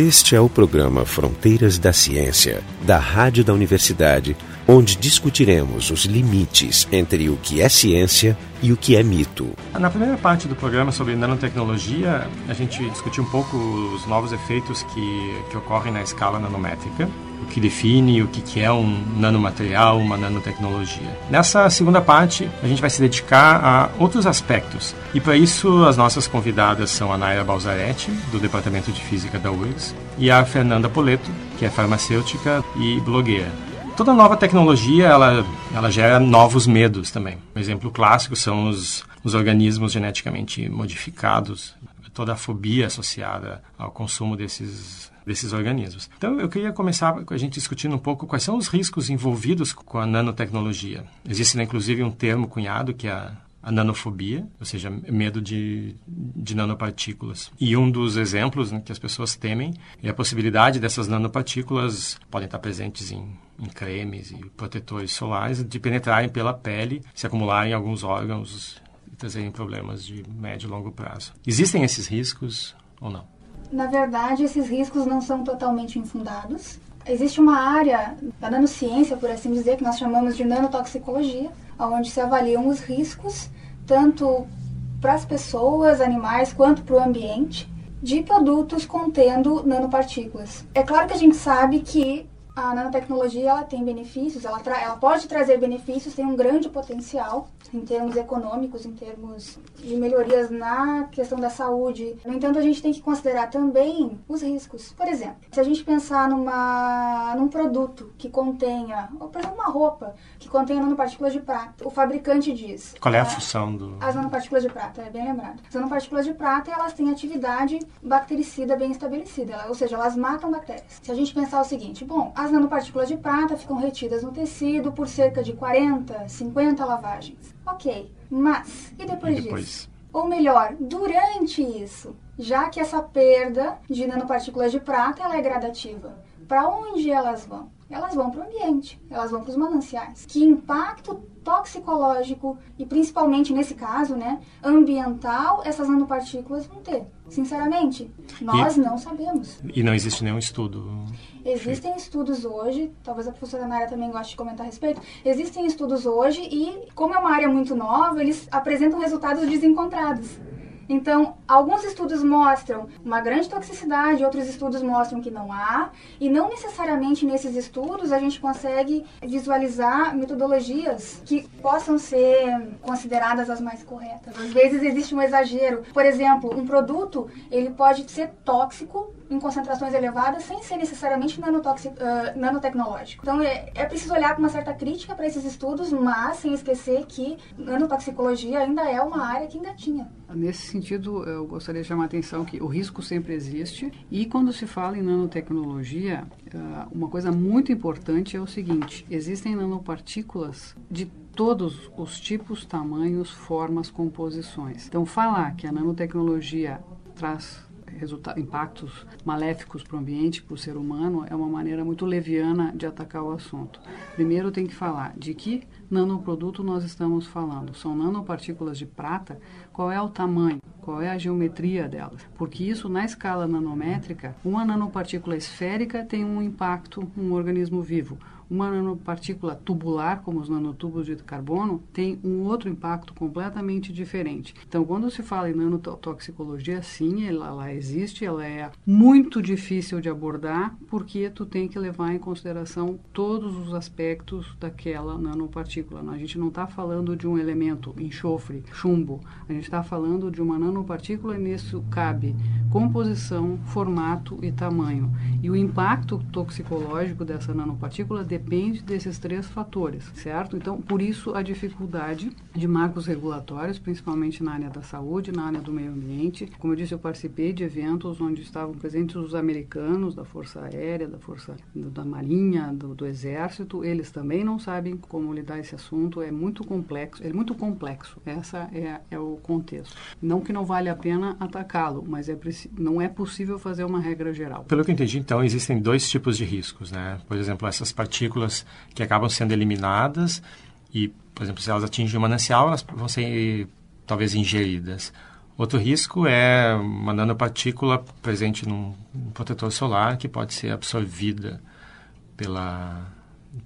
Este é o programa Fronteiras da Ciência, da Rádio da Universidade, onde discutiremos os limites entre o que é ciência e o que é mito. Na primeira parte do programa sobre nanotecnologia, a gente discutiu um pouco os novos efeitos que, que ocorrem na escala nanométrica, o que define o que é um nanomaterial, uma nanotecnologia. Nessa segunda parte, a gente vai se dedicar a outros aspectos. E para isso, as nossas convidadas são a Naira Balzaretti, do Departamento de Física da URGS, e a Fernanda Poleto, que é farmacêutica e blogueira. Toda nova tecnologia, ela, ela gera novos medos também. Um exemplo clássico são os, os organismos geneticamente modificados, toda a fobia associada ao consumo desses desses organismos. Então, eu queria começar com a gente discutindo um pouco quais são os riscos envolvidos com a nanotecnologia. Existe, né, inclusive, um termo cunhado que é a a nanofobia, ou seja, medo de, de nanopartículas. E um dos exemplos né, que as pessoas temem é a possibilidade dessas nanopartículas podem estar presentes em, em cremes e protetores solares de penetrarem pela pele, se acumularem em alguns órgãos e trazerem problemas de médio e longo prazo. Existem esses riscos ou não? Na verdade, esses riscos não são totalmente infundados. Existe uma área da nanociência, por assim dizer, que nós chamamos de nanotoxicologia, onde se avaliam os riscos, tanto para as pessoas, animais, quanto para o ambiente, de produtos contendo nanopartículas. É claro que a gente sabe que a nanotecnologia ela tem benefícios, ela, ela pode trazer benefícios, tem um grande potencial em termos econômicos, em termos de melhorias na questão da saúde. No entanto, a gente tem que considerar também os riscos. Por exemplo, se a gente pensar numa, num produto que contenha, por exemplo, uma roupa que contenha nanopartículas de prata, o fabricante diz. Qual é a função do. As nanopartículas de prata, é bem lembrado. As nanopartículas de prata elas têm atividade bactericida bem estabelecida, ou seja, elas matam bactérias. Se a gente pensar o seguinte, bom, as nanopartículas de prata ficam retidas no tecido por cerca de 40, 50 lavagens. Ok, mas e depois, e depois? disso? Ou melhor, durante isso, já que essa perda de nanopartículas de prata ela é gradativa, para onde elas vão? Elas vão para o ambiente, elas vão para os mananciais. Que impacto toxicológico e principalmente nesse caso, né, ambiental, essas nanopartículas vão ter? Sinceramente, nós e, não sabemos. E não existe nenhum estudo. Existem estudos hoje, talvez a professora Nara também goste de comentar a respeito. Existem estudos hoje e, como é uma área muito nova, eles apresentam resultados desencontrados. Então, alguns estudos mostram uma grande toxicidade, outros estudos mostram que não há, e não necessariamente nesses estudos a gente consegue visualizar metodologias que possam ser consideradas as mais corretas. Às vezes existe um exagero. Por exemplo, um produto, ele pode ser tóxico em concentrações elevadas sem ser necessariamente uh, nanotecnológico. Então é, é preciso olhar com uma certa crítica para esses estudos, mas sem esquecer que nanotoxicologia ainda é uma área que ainda tinha. Nesse sentido, eu gostaria de chamar a atenção que o risco sempre existe e quando se fala em nanotecnologia, uma coisa muito importante é o seguinte: existem nanopartículas de todos os tipos, tamanhos, formas, composições. Então, falar que a nanotecnologia traz impactos maléficos para o ambiente, para o ser humano, é uma maneira muito leviana de atacar o assunto. Primeiro tem que falar de que nanoproduto nós estamos falando. São nanopartículas de prata, qual é o tamanho, qual é a geometria delas? Porque isso, na escala nanométrica, uma nanopartícula esférica tem um impacto no organismo vivo uma nanopartícula tubular, como os nanotubos de carbono, tem um outro impacto completamente diferente. Então, quando se fala em nanotoxicologia, sim, ela, ela existe, ela é muito difícil de abordar, porque tu tem que levar em consideração todos os aspectos daquela nanopartícula. A gente não está falando de um elemento, enxofre, chumbo, a gente está falando de uma nanopartícula e nisso cabe composição, formato e tamanho. E o impacto toxicológico dessa nanopartícula depende depende desses três fatores, certo? Então, por isso a dificuldade de marcos regulatórios, principalmente na área da saúde, na área do meio ambiente. Como eu disse, eu participei de eventos onde estavam presentes os americanos da Força Aérea, da Força da Marinha, do, do Exército. Eles também não sabem como lidar esse assunto. É muito complexo. É muito complexo. Essa é, é o contexto. Não que não vale a pena atacá-lo, mas é não é possível fazer uma regra geral. Pelo que eu entendi, então existem dois tipos de riscos, né? Por exemplo, essas partículas partículas que acabam sendo eliminadas e, por exemplo, se elas atingem o manancial, elas vão ser talvez ingeridas. Outro risco é uma nanopartícula presente num protetor solar que pode ser absorvida pela,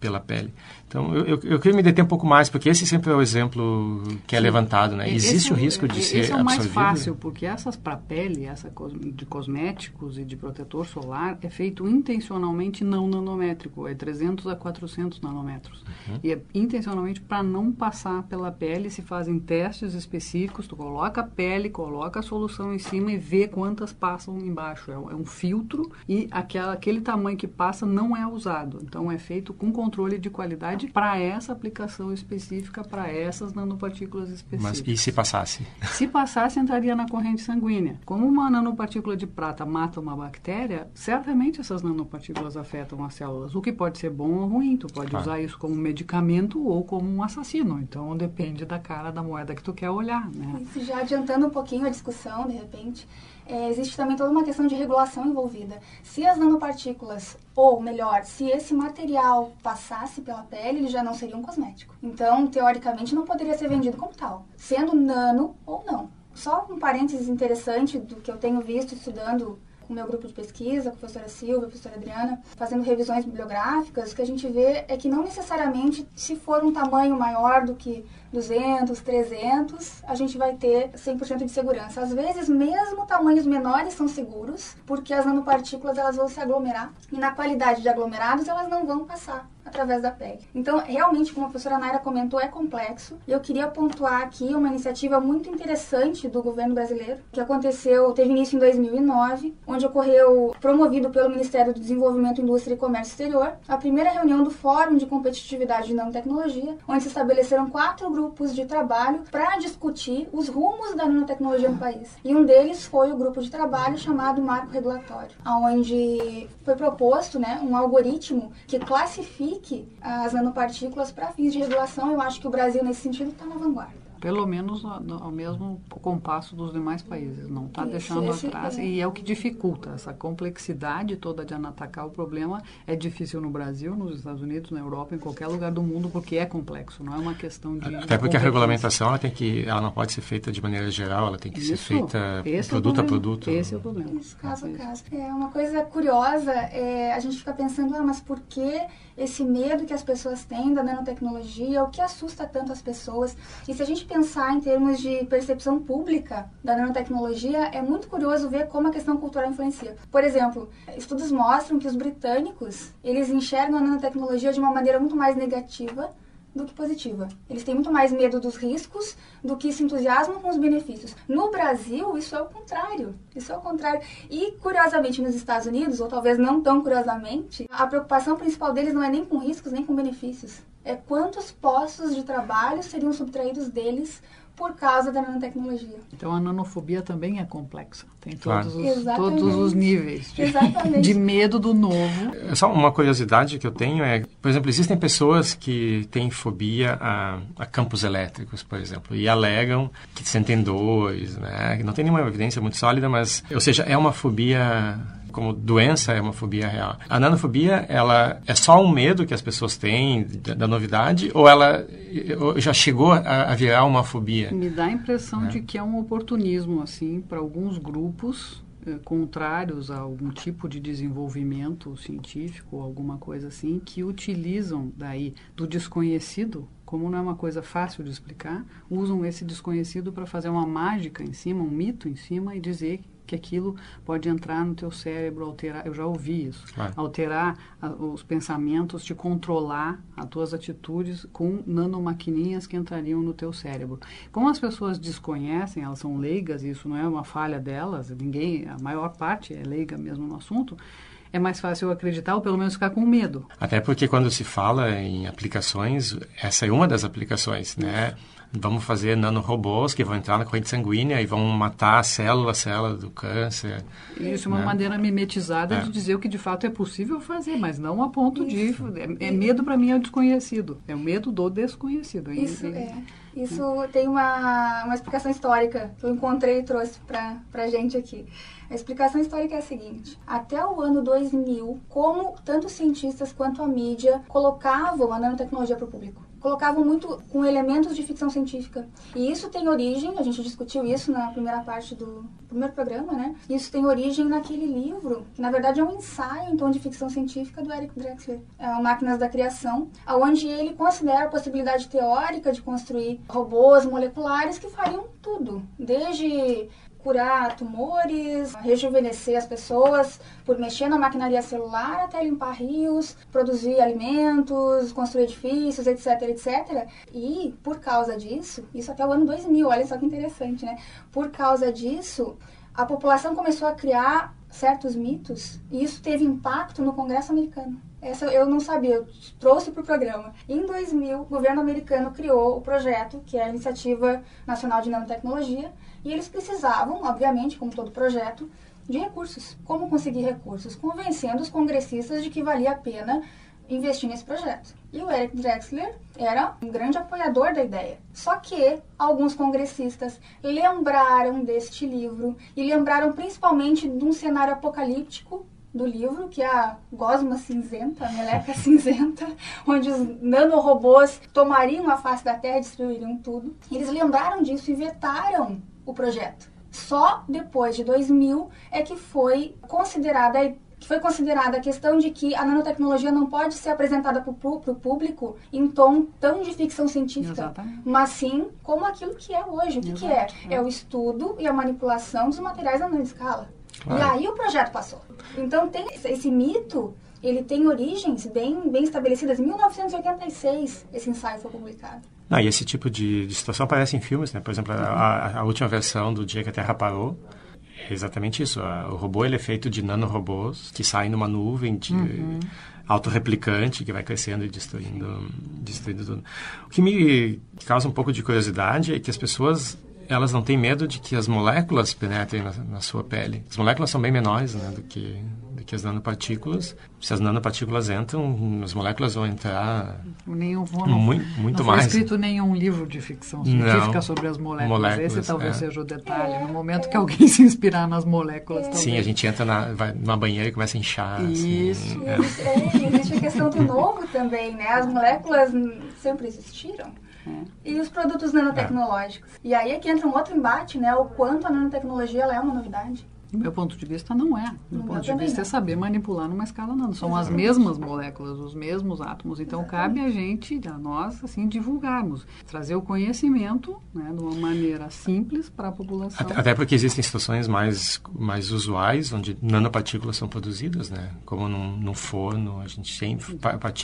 pela pele. Então, eu, eu, eu, queria me deter um pouco mais, porque esse sempre é o exemplo que é Sim. levantado, né? Existe esse, o risco de ser absorvido? Esse é o mais fácil, porque essas para pele, essa de cosméticos e de protetor solar, é feito intencionalmente não nanométrico, é 300 a 400 nanômetros. Uhum. E é intencionalmente para não passar pela pele, se fazem testes específicos, tu coloca a pele, coloca a solução em cima e vê quantas passam embaixo. É, é um filtro e aquela, aquele tamanho que passa não é usado. Então, é feito com controle de qualidade para essa aplicação específica, para essas nanopartículas específicas. Mas e se passasse? Se passasse, entraria na corrente sanguínea. Como uma nanopartícula de prata mata uma bactéria, certamente essas nanopartículas afetam as células, o que pode ser bom ou ruim. Tu pode usar isso como medicamento ou como um assassino. Então, depende da cara da moeda que tu quer olhar, né? Isso já adiantando um pouquinho a discussão, de repente, é, existe também toda uma questão de regulação envolvida. Se as nanopartículas, ou melhor, se esse material passasse pela pele, ele já não seria um cosmético. Então, teoricamente, não poderia ser vendido como tal, sendo nano ou não. Só um parênteses interessante do que eu tenho visto estudando com o meu grupo de pesquisa, a professora Silvia, a professora Adriana, fazendo revisões bibliográficas, o que a gente vê é que não necessariamente, se for um tamanho maior do que 200, 300, a gente vai ter 100% de segurança. Às vezes, mesmo tamanhos menores são seguros, porque as nanopartículas elas vão se aglomerar e na qualidade de aglomerados elas não vão passar através da pele. Então, realmente, como a professora Naira comentou, é complexo. E eu queria pontuar aqui uma iniciativa muito interessante do governo brasileiro, que aconteceu, teve início em 2009, onde ocorreu, promovido pelo Ministério do Desenvolvimento, Indústria e Comércio Exterior, a primeira reunião do Fórum de Competitividade de Nanotecnologia, onde se estabeleceram quatro grupos de trabalho para discutir os rumos da nanotecnologia no país. E um deles foi o grupo de trabalho chamado Marco Regulatório, onde foi proposto né, um algoritmo que classifica as nanopartículas para fins de regulação. Eu acho que o Brasil, nesse sentido, está na vanguarda pelo menos ao mesmo compasso dos demais países, não está deixando esse atrás. É. E é o que dificulta essa complexidade toda de atacar o problema. É difícil no Brasil, nos Estados Unidos, na Europa, em qualquer lugar do mundo, porque é complexo, não é uma questão de. Até porque a regulamentação ela tem que, ela não pode ser feita de maneira geral, ela tem que Isso, ser feita produto é a produto. Esse é o problema. Isso, caso a caso. É uma coisa curiosa, é, a gente fica pensando, ah, mas por que esse medo que as pessoas têm da nanotecnologia? O que assusta tanto as pessoas? E se a gente pensar em termos de percepção pública da nanotecnologia, é muito curioso ver como a questão cultural influencia. Por exemplo, estudos mostram que os britânicos, eles enxergam a nanotecnologia de uma maneira muito mais negativa do que positiva. Eles têm muito mais medo dos riscos do que se entusiasmam com os benefícios. No Brasil, isso é o contrário. Isso é o contrário. E, curiosamente, nos Estados Unidos, ou talvez não tão curiosamente, a preocupação principal deles não é nem com riscos, nem com benefícios. É quantos postos de trabalho seriam subtraídos deles por causa da nanotecnologia. Então a nanofobia também é complexa. Tem todos, claro. os, todos os níveis de, de, medo do novo. É só uma curiosidade que eu tenho é, por exemplo, existem pessoas que têm fobia a, a campos elétricos, por exemplo, e alegam que sentem dores, né? Não tem nenhuma evidência muito sólida, mas, ou seja, é uma fobia como doença é uma fobia real. A nanofobia, ela é só um medo que as pessoas têm da, da novidade ou ela já chegou a, a, virar uma fobia? Me dá a impressão é. de que é um oportunismo, assim, para alguns grupos eh, contrários a algum tipo de desenvolvimento científico, alguma coisa assim, que utilizam daí do desconhecido como não é uma coisa fácil de explicar, usam esse desconhecido para fazer uma mágica em cima, um mito em cima e dizer que aquilo pode entrar no teu cérebro, alterar, eu já ouvi isso, ah. alterar a, os pensamentos, te controlar as tuas atitudes com nanomaquininhas que entrariam no teu cérebro. Como as pessoas desconhecem, elas são leigas, e isso não é uma falha delas, ninguém, a maior parte é leiga mesmo no assunto, é mais fácil acreditar ou pelo menos ficar com medo. Até porque quando se fala em aplicações, essa é uma das aplicações, né? Vamos fazer nanorobôs que vão entrar na corrente sanguínea e vão matar a célula, a célula do câncer. Isso é uma né? maneira mimetizada é. de dizer o que de fato é possível fazer, mas não a ponto Isso. de... É, é medo para mim é o desconhecido. É o medo do desconhecido. Isso, é. Isso tem uma, uma explicação histórica que eu encontrei e trouxe para a gente aqui. A explicação histórica é a seguinte: até o ano 2000, como tanto cientistas quanto a mídia colocavam a nanotecnologia para o público? Colocavam muito com elementos de ficção científica. E isso tem origem, a gente discutiu isso na primeira parte do primeiro programa, né? Isso tem origem naquele livro, que na verdade é um ensaio tom de ficção científica do Eric Drexler, é o Máquinas da Criação, onde ele considera a possibilidade teórica de construir robôs moleculares que fariam tudo, desde curar tumores, rejuvenescer as pessoas por mexer na maquinaria celular até limpar rios, produzir alimentos, construir edifícios, etc, etc. E por causa disso, isso até o ano 2000, olha só que interessante, né? Por causa disso, a população começou a criar certos mitos e isso teve impacto no Congresso americano. Essa eu não sabia, eu trouxe para o programa. Em 2000, o governo americano criou o projeto, que é a Iniciativa Nacional de Nanotecnologia, e eles precisavam, obviamente, como todo projeto, de recursos. Como conseguir recursos? Convencendo os congressistas de que valia a pena investir nesse projeto. E o Eric Drexler era um grande apoiador da ideia. Só que alguns congressistas lembraram deste livro e lembraram principalmente de um cenário apocalíptico do livro, que é a gosma cinzenta, a meleca cinzenta, onde os nanorobôs tomariam a face da Terra e destruiriam tudo. Eles lembraram disso e vetaram o projeto. Só depois de 2000 é que foi considerada foi considerada a questão de que a nanotecnologia não pode ser apresentada para o público em tom tão de ficção científica, Exatamente. mas sim como aquilo que é hoje. O que, que é? é? É o estudo e a manipulação dos materiais a escala. Claro. E aí o projeto passou. Então tem esse mito ele tem origens bem, bem estabelecidas. Em 1986, esse ensaio foi publicado. Ah, e esse tipo de, de situação aparece em filmes, né? Por exemplo, a, a, última versão do Dia que a Terra Parou é exatamente isso. O robô ele é feito de nanorobôs que saem numa nuvem de uhum. autorreplicante que vai crescendo e destruindo, destruindo tudo. O que me causa um pouco de curiosidade é que as pessoas elas não têm medo de que as moléculas penetrem na, na sua pele. As moléculas são bem menores né, do que que as nanopartículas, se as nanopartículas entram, as moléculas vão entrar nenhum, não, muito, muito não mais. Não foi escrito nenhum livro de ficção científica não, sobre as moléculas. moléculas Esse talvez é. seja o detalhe. No momento que alguém se inspirar nas moléculas, talvez. Sim, a gente entra na, vai numa banheira e começa a inchar. Assim, Isso. Assim, é. existe a questão do novo também, né? As moléculas sempre existiram. É. E os produtos nanotecnológicos. É. E aí é que entra um outro embate, né? O quanto a nanotecnologia ela é uma novidade. Do meu ponto de vista, não é. Do meu ponto de vista, é saber manipular numa escala nano. São as mesmas moléculas, os mesmos átomos. Então, Exatamente. cabe a gente, a nós, assim, divulgarmos. Trazer o conhecimento né, de uma maneira simples para a população. Até, até, porque existem situações mais, mais usuais, onde nanopartículas são produzidas, né? Como num, num forno, a gente tem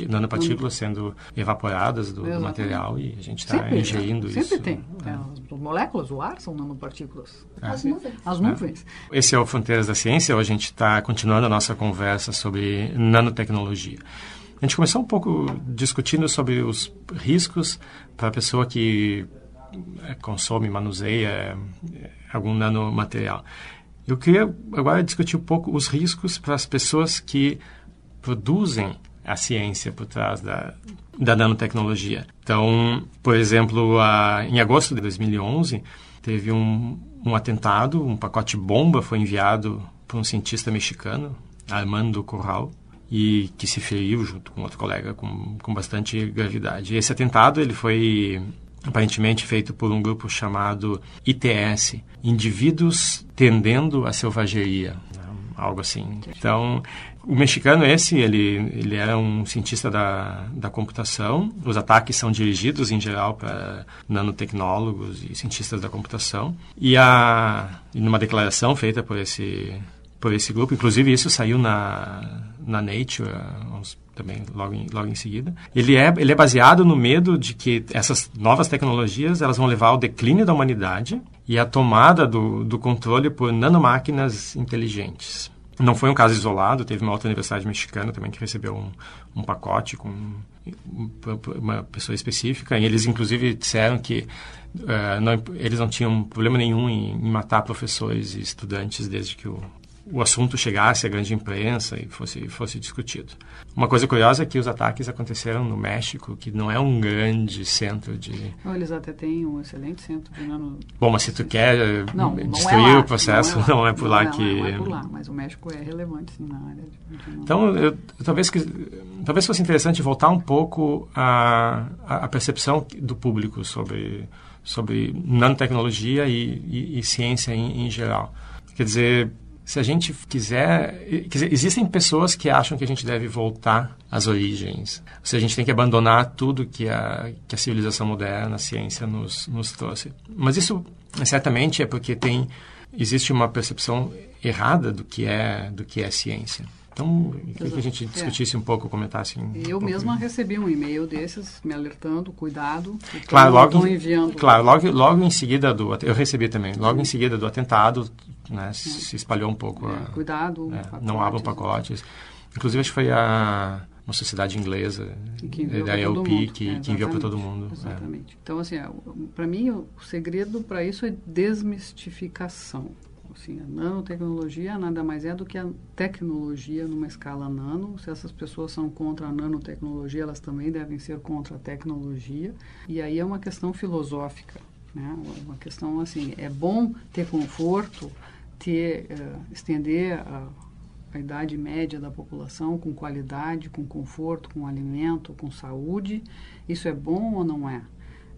nanopartículas sendo evaporadas do, do, material e a gente está ingerindo sempre isso. Sempre tem. É. As moléculas, o ar são nanopartículas. É. As nuvens. As nuvens. É. Esse é o Fronteiras da Ciência. Hoje a gente está continuando a nossa conversa sobre nanotecnologia. A gente começou um pouco discutindo sobre os riscos para a pessoa que eh, consome, manuseia eh, algum nanomaterial. Eu queria agora discutir um pouco os riscos para as pessoas que produzem a ciência por trás da, da nanotecnologia. Então, por exemplo, a, em agosto de 2011, teve um, um atentado, um pacote bomba foi enviado por um cientista mexicano, Armando Corral, e que se feriu junto com outro colega com, com bastante gravidade. Esse atentado ele foi aparentemente feito por um grupo chamado ITS, Indivíduos Tendendo à Selvageria, algo assim. Então, o mexicano esse, ele, ele era um cientista da, da computação. Os ataques são dirigidos, em geral, para nanotecnólogos e cientistas da computação. E a, numa declaração feita por esse, por esse grupo, inclusive isso saiu na, na Nature, uns, também logo em, logo em seguida. Ele é, ele é baseado no medo de que essas novas tecnologias elas vão levar ao declínio da humanidade e à tomada do, do controle por nanomáquinas inteligentes. Não foi um caso isolado, teve uma outra universidade mexicana também que recebeu um, um pacote com uma pessoa específica, e eles inclusive disseram que uh, não, eles não tinham problema nenhum em, em, matar professores e estudantes desde que o, o assunto chegasse à grande imprensa e fosse, fosse discutido. Uma coisa curiosa é que os ataques aconteceram no México, que não é um grande centro de... Eles até têm um excelente centro de nano... Bom, mas se tu quer não, destruir não é o processo, não é, não é por não lá é que... Não é por lá, mas o México é relevante sim, na área de... Então, eu, talvez, que, talvez fosse interessante voltar um pouco à, à percepção do público sobre, sobre nanotecnologia e, e, e ciência em, em geral. Quer dizer, se a gente quiser, dizer, existem pessoas que acham que a gente deve voltar às origens. Seja, a gente tem que abandonar tudo que a, que a civilização moderna, a ciência nos, nos trouxe. Mas isso certamente é porque tem existe uma percepção errada do que é do que é ciência. Então, queria que a gente discutisse é. um pouco, comentasse. Um eu um mesma recebi um e-mail desses me alertando, cuidado. Claro, logo, enviando. Claro, logo, logo em seguida do eu recebi também. Logo Sim. em seguida do atentado, né, se espalhou um pouco. É, a, cuidado. Né, não abram pacotes. Inclusive, acho que foi a uma sociedade inglesa da ELP que, é, que enviou para todo mundo. É. Exatamente. É. Então, assim, é, para mim, o segredo para isso é desmistificação. Assim, a nanotecnologia nada mais é do que a tecnologia numa escala nano. Se essas pessoas são contra a nanotecnologia, elas também devem ser contra a tecnologia. E aí é uma questão filosófica, né? Uma questão assim, é bom ter conforto, ter uh, estender a, a idade média da população com qualidade, com conforto, com alimento, com saúde. Isso é bom ou não é?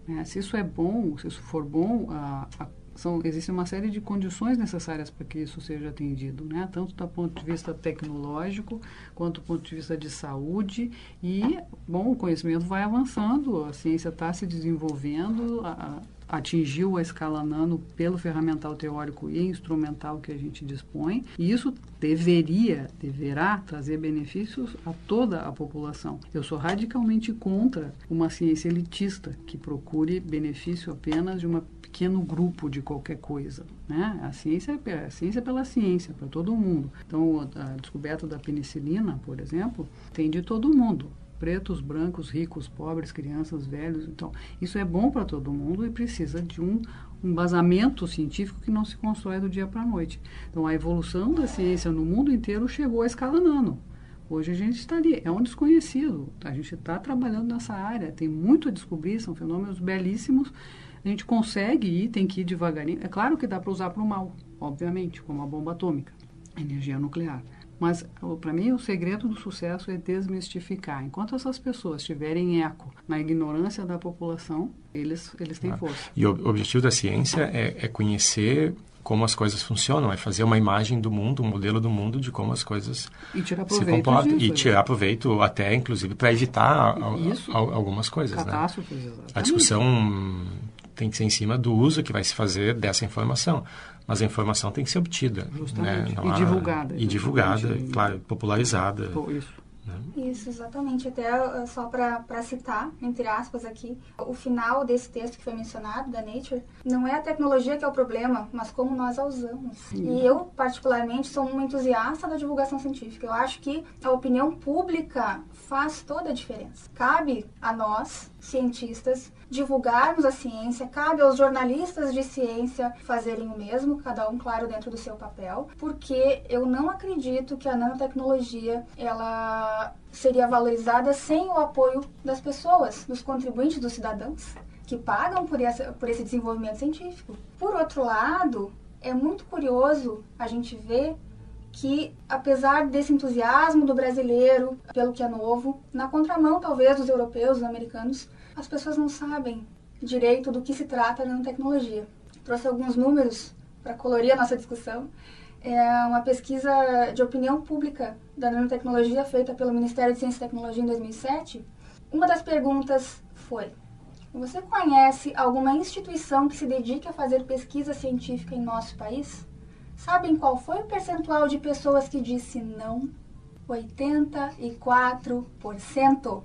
é se isso é bom, se isso for bom, a, a são, existe uma série de condições necessárias para que isso seja atendido, né? tanto do ponto de vista tecnológico quanto do ponto de vista de saúde. E, bom, o conhecimento vai avançando, a ciência está se desenvolvendo, a, atingiu a escala nano pelo ferramental teórico e instrumental que a gente dispõe, e isso deveria, deverá trazer benefícios a toda a população. Eu sou radicalmente contra uma ciência elitista que procure benefício apenas de uma pequeno grupo de qualquer coisa. Né? A ciência é a ciência é pela ciência, para todo mundo. Então, a descoberta da penicilina, por exemplo, tem de todo mundo pretos, brancos, ricos, pobres, crianças, velhos. Então, isso é bom para todo mundo e precisa de um embasamento científico que não se constrói do dia para a noite. Então, a evolução da ciência no mundo inteiro chegou à escala nano. Hoje a gente está ali, é um desconhecido. A gente está trabalhando nessa área, tem muito a descobrir, são fenômenos belíssimos a gente consegue ir, tem que ir devagarinho. É claro que dá para usar para o mal, obviamente, como a bomba atômica, energia nuclear. Mas, para mim, o segredo do sucesso é desmistificar. Enquanto essas pessoas tiverem eco na ignorância da população, eles, eles têm ah, força. E o objetivo da ciência é, é, conhecer como as coisas funcionam, é fazer uma imagem do mundo, um modelo do mundo de como as coisas se comportam. Disso, e tirar proveito até, inclusive, para evitar Isso. algumas coisas. Né? Catástrofes, né? A discussão tem que ser em cima do uso que vai se fazer dessa informação. Mas a informação tem que ser obtida. Justamente. Né? e divulgada. E divulgada, claro, popularizada. Isso. Né? Isso, exatamente. Até uh, só para citar, entre aspas, aqui, o final desse texto que foi mencionado, da Nature, não é a tecnologia que é o problema, mas como nós a usamos. Sim. E eu, particularmente, sou uma entusiasta da divulgação científica. Eu acho que a opinião pública faz toda a diferença. Cabe a nós, cientistas, divulgarmos a ciência, cabe aos jornalistas de ciência fazerem o mesmo, cada um, claro, dentro do seu papel, porque eu não acredito que a nanotecnologia ela seria valorizada sem o apoio das pessoas, dos contribuintes, dos cidadãos que pagam por, essa, por esse desenvolvimento científico. Por outro lado, é muito curioso a gente ver que, apesar desse entusiasmo do brasileiro pelo que é novo, na contramão talvez dos europeus, dos americanos, as pessoas não sabem direito do que se trata a nanotecnologia. Trouxe alguns números para colorir a nossa discussão. É uma pesquisa de opinião pública da nanotecnologia feita pelo Ministério de Ciência e Tecnologia em 2007. Uma das perguntas foi: Você conhece alguma instituição que se dedique a fazer pesquisa científica em nosso país? Sabem qual foi o percentual de pessoas que disse não? 84%.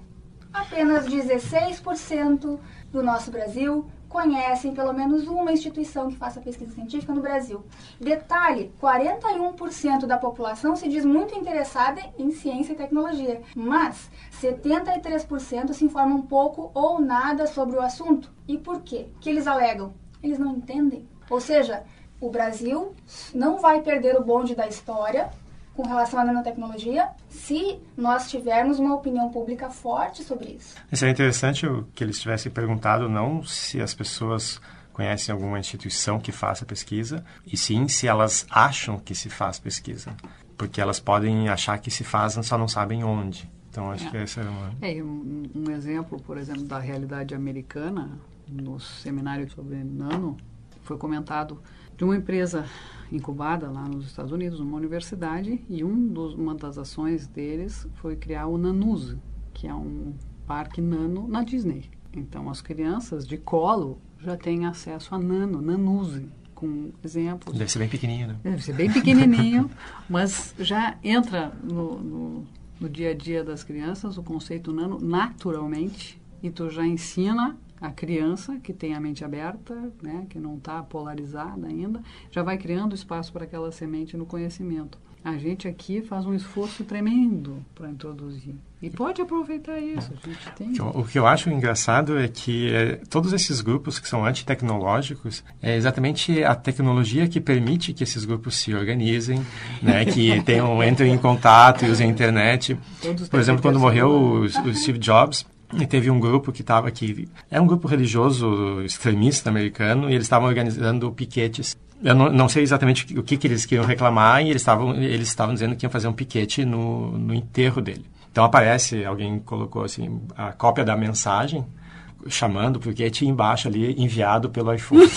Apenas 16% do nosso Brasil conhecem pelo menos uma instituição que faça pesquisa científica no Brasil. Detalhe: 41% da população se diz muito interessada em ciência e tecnologia, mas 73% se informam pouco ou nada sobre o assunto. E por quê? Que eles alegam? Eles não entendem. Ou seja, o Brasil não vai perder o bonde da história com relação à nanotecnologia se nós tivermos uma opinião pública forte sobre isso. Isso é interessante que eles tivessem perguntado não se as pessoas conhecem alguma instituição que faça pesquisa, e sim se elas acham que se faz pesquisa. Porque elas podem achar que se faz, só não sabem onde. Então, acho é. que esse é uma... É, um, um exemplo, por exemplo, da realidade americana, no seminário sobre nano, foi comentado de uma empresa incubada lá nos Estados Unidos, numa universidade, e um dos, uma das ações deles foi criar o Nanuse, que é um parque nano na Disney. Então, as crianças de colo já têm acesso a nano, nanuse, com exemplos. Deve ser bem pequenininho, né? Deve ser bem pequenininho, mas já entra no, no, no, dia a dia das crianças o conceito nano naturalmente e tu já ensina a criança que tem a mente aberta, né, que não está polarizada ainda, já vai criando espaço para aquela semente no conhecimento. A gente aqui faz um esforço tremendo para introduzir. E pode aproveitar isso. A gente tem. O que eu acho engraçado é que é, todos esses grupos que são antitecnológicos é exatamente a tecnologia que permite que esses grupos se organizem, né, que tenham, entrem em contato e usem a internet. Todos Por exemplo, quando morreu o, o Steve Jobs, e teve um grupo que estava aqui, é um grupo religioso extremista americano, e eles estavam organizando piquetes eu não, não, sei exatamente o que, que eles queriam reclamar e eles estavam eles estavam dizendo que iam fazer um piquete no, no enterro dele. Então aparece, alguém colocou assim a cópia da mensagem chamando porque tinha embaixo ali enviado pelo iPhone.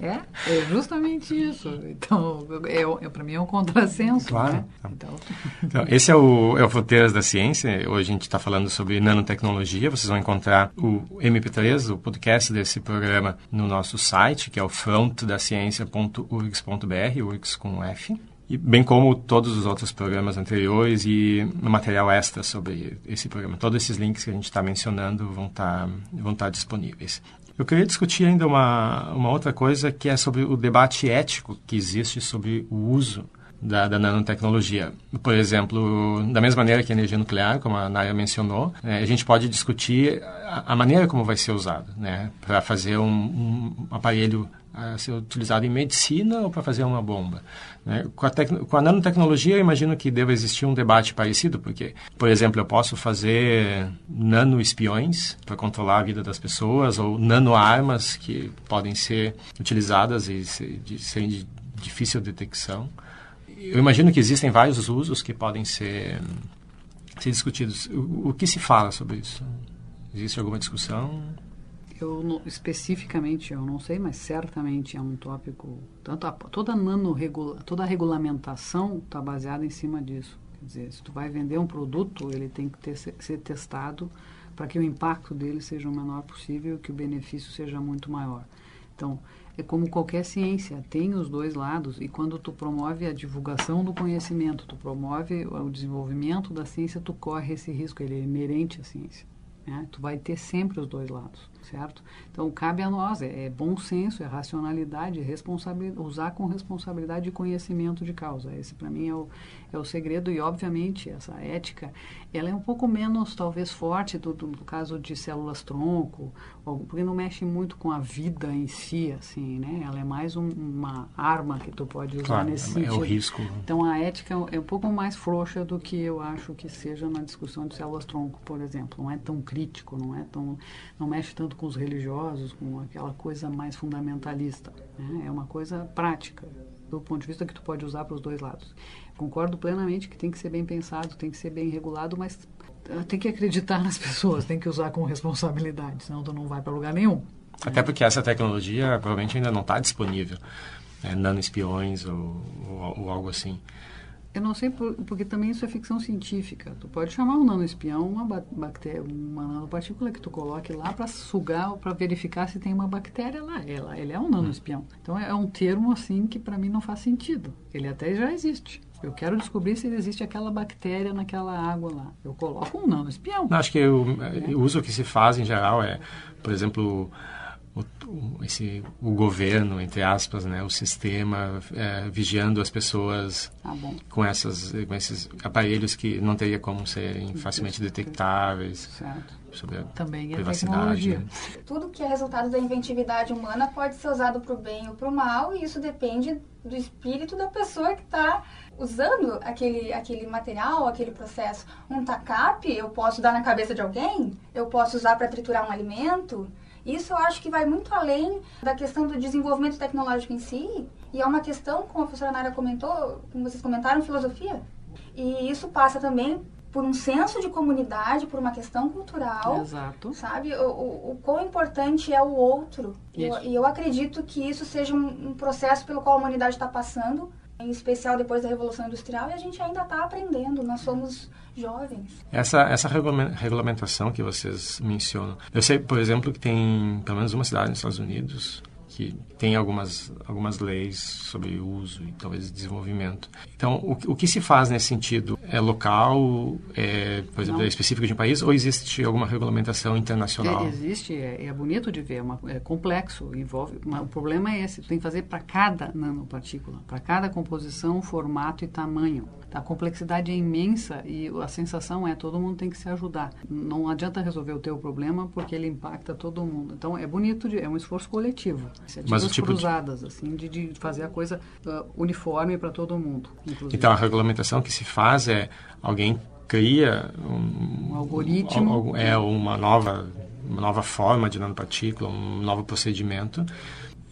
é, é justamente isso. Então, é, é para mim é um contrassenso. Claro. Né? Então. então. esse é o, é o Fronteiras da Ciência. Hoje a gente está falando sobre nanotecnologia. Vocês vão encontrar o MP3, o podcast desse programa, no nosso site, que é o frontdaciencia.urgs.br, urgs com F bem como todos os outros programas anteriores e material extra sobre esse programa. Todos esses links que a gente está mencionando vão estar tá, vão tá disponíveis. Eu queria discutir ainda uma, uma outra coisa que é sobre o debate ético que existe sobre o uso da, da, nanotecnologia. Por exemplo, da mesma maneira que a energia nuclear, como a Naya mencionou, é, a gente pode discutir a, a, maneira como vai ser usado, né, para fazer um, um aparelho a ser utilizado em medicina ou para fazer uma bomba. Né? Com, a com, a nanotecnologia, eu imagino que deva existir um debate parecido, porque, por exemplo, eu posso fazer nano-espiões para controlar a vida das pessoas, ou nano-armas que podem ser utilizadas e ser, de, de difícil detecção. Eu imagino que existem vários usos que podem ser, ser discutidos. O, o que se fala sobre isso? Existe alguma discussão? Eu especificamente eu não sei, mas certamente é um tópico. Tanto a, toda nano toda a regulamentação está baseada em cima disso. Quer dizer, se tu vai vender um produto, ele tem que ter, ser testado para que o impacto dele seja o menor possível e que o benefício seja muito maior. Então, é como qualquer ciência, tem os dois lados e quando tu promove a divulgação do conhecimento, tu promove o desenvolvimento da ciência, tu corre esse risco, ele é inerente à ciência. Né? Tu vai ter sempre os dois lados certo? Então, cabe a nós, é, é bom senso, é racionalidade, é usar com responsabilidade e conhecimento de causa. Esse, para mim, é o, é o segredo e, obviamente, essa ética, ela é um pouco menos, talvez, forte do, do, do caso de células-tronco, porque não mexe muito com a vida em si, assim, né? Ela é mais um, uma arma que tu pode usar claro, nesse é, sentido. É o risco. Então, a ética é um pouco mais frouxa do que eu acho que seja na discussão de células-tronco, por exemplo. Não é tão crítico, não é tão... não mexe tanto com os religiosos, com aquela coisa mais fundamentalista. Né? É uma coisa prática, do ponto de vista que tu pode usar para os dois lados. Concordo plenamente que tem que ser bem pensado, tem que ser bem regulado, mas ah, tem que acreditar nas pessoas, tem que usar com responsabilidade, senão tu não vai para lugar nenhum. Até porque essa tecnologia provavelmente ainda não está disponível, né? nano-espiões ou, ou, ou algo assim. Eu não sei, por, porque também isso é ficção científica. Tu pode chamar um nanoespião uma bactéria, uma nanopartícula que tu coloque lá para sugar para verificar se tem uma bactéria lá. Ela, ele é um nanoespião. Então é um termo assim que para mim não faz sentido. Ele até já existe. Eu quero descobrir se existe aquela bactéria naquela água lá. Eu coloco um nanoespião. Não, acho que o, é. o uso que se faz em geral é, por exemplo, o, esse, o governo, entre aspas, né, o sistema é, vigiando as pessoas ah, com, essas, com esses aparelhos que não teria como serem facilmente detectáveis. Certo. Sobre a Também é privacidade. tecnologia. né? Tudo que é resultado da inventividade humana pode ser usado para o bem ou para o mal, e isso depende do espírito da pessoa que está usando aquele, aquele material, aquele processo. Um tacape eu posso dar na cabeça de alguém, eu posso usar para triturar um alimento. Isso eu acho que vai muito além da questão do desenvolvimento tecnológico em si, e é uma questão, como a professora Nara comentou, como vocês comentaram, filosofia. E isso passa também por um senso de comunidade, por uma questão cultural. Exato. Sabe? O, o, o quão importante é o outro. E eu, e eu acredito que isso seja um, um processo pelo qual a humanidade está passando, em especial depois da Revolução Industrial, e a gente ainda está aprendendo. Nós somos jovens. Essa, essa regulamen- regulamentação que vocês mencionam. Eu sei, por exemplo, que tem pelo menos uma cidade nos Estados Unidos que tem algumas, algumas leis sobre uso e talvez desenvolvimento. Então, o, que- o que se faz nesse sentido? É local, é, por exemplo, Não. é específico de um país ou existe alguma regulamentação internacional? É, existe, é, é bonito de ver, é, uma- é complexo, envolve. mas o problema é esse: tem que fazer para cada nanopartícula, para cada composição, formato e tamanho. A complexidade é imensa e a sensação é todo mundo tem que se ajudar. Não adianta resolver o teu problema porque ele impacta todo mundo. Então é bonito, de, é um esforço coletivo. Iniciativas tipo de- cruzadas, assim, de, de fazer a coisa ah, uniforme para todo mundo. Inclusive. Então, a regulamentação que se faz é alguém cria um, Um algoritmo. al- é uma nova uma nova forma de nanopartícula, um novo procedimento,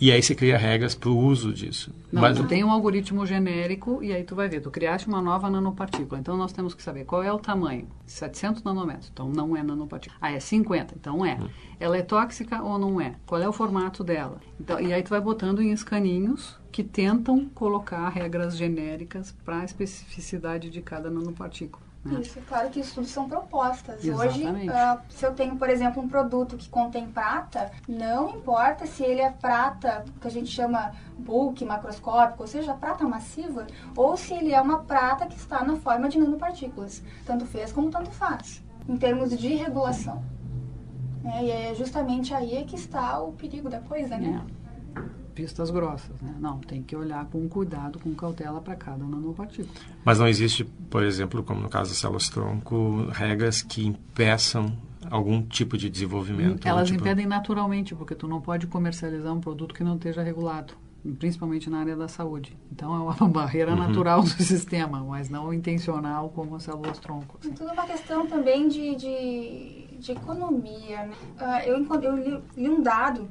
e aí você cria regras para o uso disso. Não, Mas tu tem um algoritmo genérico e aí tu vai ver, tu criaste uma nova nanopartícula. Então nós temos que saber qual é o tamanho. 700 nanômetros, então não é nanopartícula. Ah, é 50, então é. Ela é tóxica ou não é? Qual é o formato dela? Então, e aí tu vai botando em escaninhos que tentam colocar regras genéricas para a especificidade de cada nanopartícula. Né? Isso, claro que estudos são propostas. Hoje, Exatamente. ah, se eu tenho, por exemplo, um produto que contém prata, não importa se ele é prata, que a gente chama bulk, macroscópico, ou seja, prata massiva, ou se ele é uma prata que está na forma de nanopartículas. Tanto fez como tanto faz, em termos de regulação. É, e é justamente aí é que está o perigo da coisa, né? É. Pistas grossas, né? Não, tem que olhar com cuidado, com cautela para cada nanopartícula. Mas não existe, por exemplo, como no caso das células-tronco, regras que impeçam algum tipo de desenvolvimento. Elas tipo... impedem naturalmente, porque tu não pode comercializar um produto que não esteja regulado, principalmente na área da saúde. Então é uma barreira natural do sistema, mas não intencional como as células-tronco. E assim. tudo uma questão também de, de, de economia. né? Ah, eu eu li, li um dado,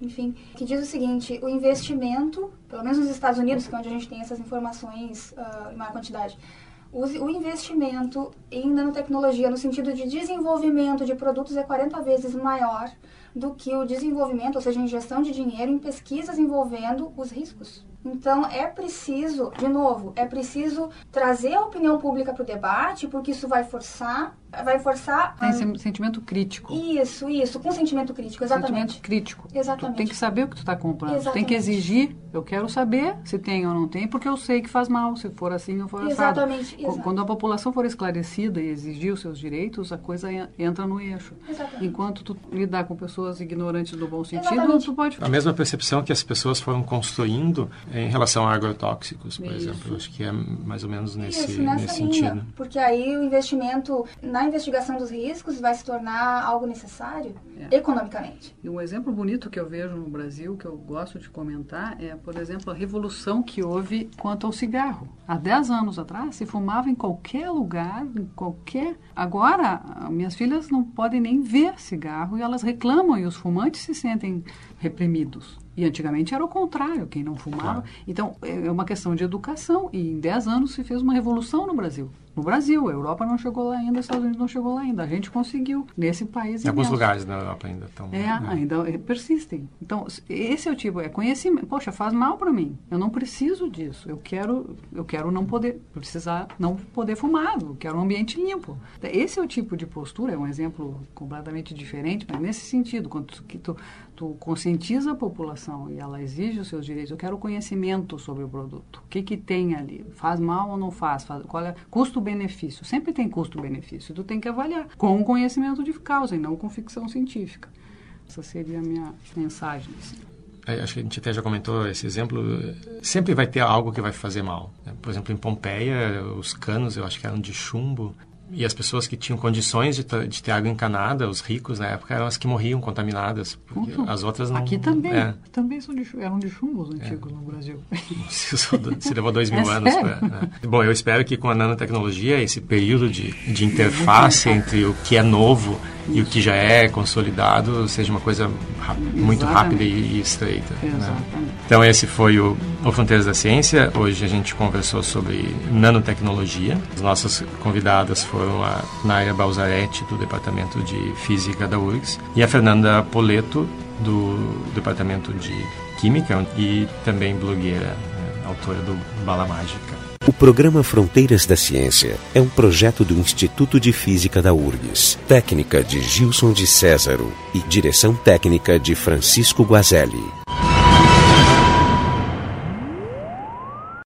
enfim, que diz o seguinte: o investimento, pelo menos nos Estados Unidos, que é onde a gente tem essas informações ah, em maior quantidade, o, o investimento em nanotecnologia no sentido de desenvolvimento de produtos é 40 vezes maior do que o desenvolvimento, ou seja, a injeção de dinheiro em pesquisas envolvendo os riscos. Então é preciso, de novo, é preciso trazer a opinião pública para o debate, porque isso vai forçar, vai forçar Tem a- sen- sentimento crítico. isso, isso, com sentimento crítico, exatamente. Sentimento crítico. Exatamente. Tu tem que saber o que tu está comprando. Tu tem Exatamente. que exigir. Eu quero saber se tem ou não tem, porque eu sei que faz mal, se for assim ou for assado. Exatamente, exato. Quando a população for esclarecida e exigir os seus direitos, a coisa en- entra no eixo. Exatamente. Enquanto tu lidar com pessoas ignorantes do bom sentido, Exatamente. tu pode A mesma percepção que as pessoas foram construindo em relação a agrotóxicos, por Isso. exemplo. Eu acho que é mais ou menos nesse, Isso, nessa nesse linha. sentido. Porque aí o investimento na investigação dos riscos vai se tornar algo necessário É. economicamente. E um exemplo bonito que eu vejo no Brasil, que eu gosto de comentar, é, por exemplo, a revolução que houve quanto ao cigarro. Há 10 anos atrás, se fumava em qualquer lugar, em qualquer. Agora, minhas filhas não podem nem ver cigarro e elas reclamam e os fumantes se sentem reprimidos. E antigamente era o contrário, quem não fumava. Claro. Então, é uma questão de educação. E em 10 anos se fez uma revolução no Brasil. No Brasil, a Europa não chegou lá ainda, os Estados Unidos não chegou lá ainda. A gente conseguiu, nesse país Em alguns imenso. lugares da Europa ainda estão. É, né? ainda eh, persistem. Então, esse é o tipo, é conhecimento. Poxa, faz mal para mim. Eu não preciso disso. Eu quero, eu quero não poder, precisar não poder fumar. Eu quero um ambiente limpo. Esse é o tipo de postura, é um exemplo completamente diferente, mas nesse sentido, quando tu, que tu, tu conscientiza a população e ela exige os seus direitos, eu quero conhecimento sobre o produto. O que que tem ali? Faz mal ou não faz? faz qual é custo-benefício? Sempre tem custo-benefício. Tu tem que avaliar com conhecimento de causa e não com ficção científica. Essa seria a minha mensagem. Assim. É, acho que a gente até já comentou esse exemplo. Sempre vai ter algo que vai fazer mal. Né? Por exemplo, em Pompeia, os canos, eu acho que eram de chumbo. E as pessoas que tinham condições de, de, ter água encanada, os ricos na época, eram as que morriam contaminadas. As outras não. Aqui também. É. Também são de, eram de chumbo os antigos é. no Brasil. Se, se levou dois mil é anos. Pra, né? Bom, eu espero que com a nanotecnologia, esse período de, de interface entre o que é novo e o que já é consolidado seja uma coisa muito rápida e, estreita. Né? Então esse foi o, o Fronteiras da Ciência. Hoje a gente conversou sobre nanotecnologia. As nossas convidadas foram a Naira Balzaretti, do Departamento de Física da URGS, e a Fernanda Poleto, do Departamento de Química e também blogueira, né? autora do Bala Mágica. O programa Fronteiras da Ciência é um projeto do Instituto de Física da URGS, técnica de Gilson de Césaro e direção técnica de Francisco Guazelli.